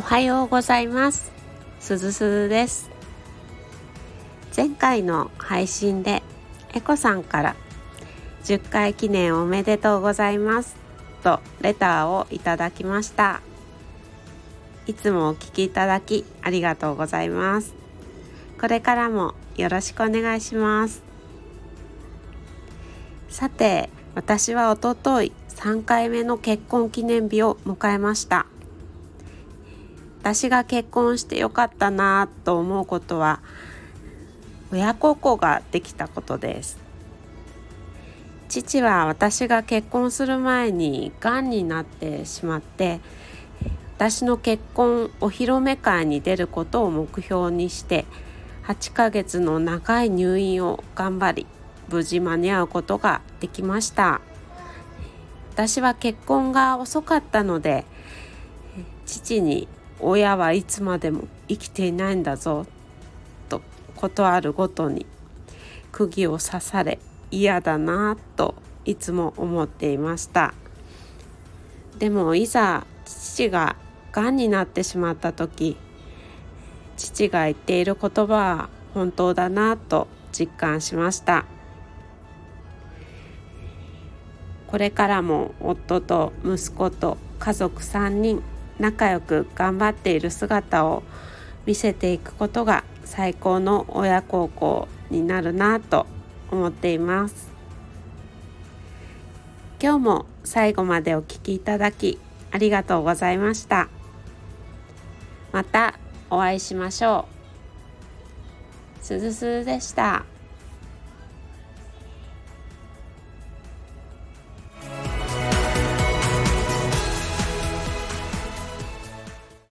おはようございます。すずすずです。前回の配信でエコさんから10回記念おめでとうございますとレターをいただきました。いつもお聞きいただきありがとうございます。これからもよろしくお願いします。さて私はおととい3回目の結婚記念日を迎えました。私が結婚してよかったなと思うことは親孝行ができたことです。父は私が結婚する前にがんになってしまって私の結婚お披露目会に出ることを目標にして8ヶ月の長い入院を頑張り無事間に合うことができました。私は結婚が遅かったので父に親はいつまでも生きていないんだぞとことあるごとに釘を刺され嫌だなといつも思っていました。でもいざ父ががんになってしまった時父が言っている言葉は本当だなと実感しました。これからも夫と息子と家族3人仲良く頑張っている姿を見せていくことが最高の親孝行になるなと思っています。今日も最後までお聴きいただきありがとうございました。またお会いしましょう。すずすずでした。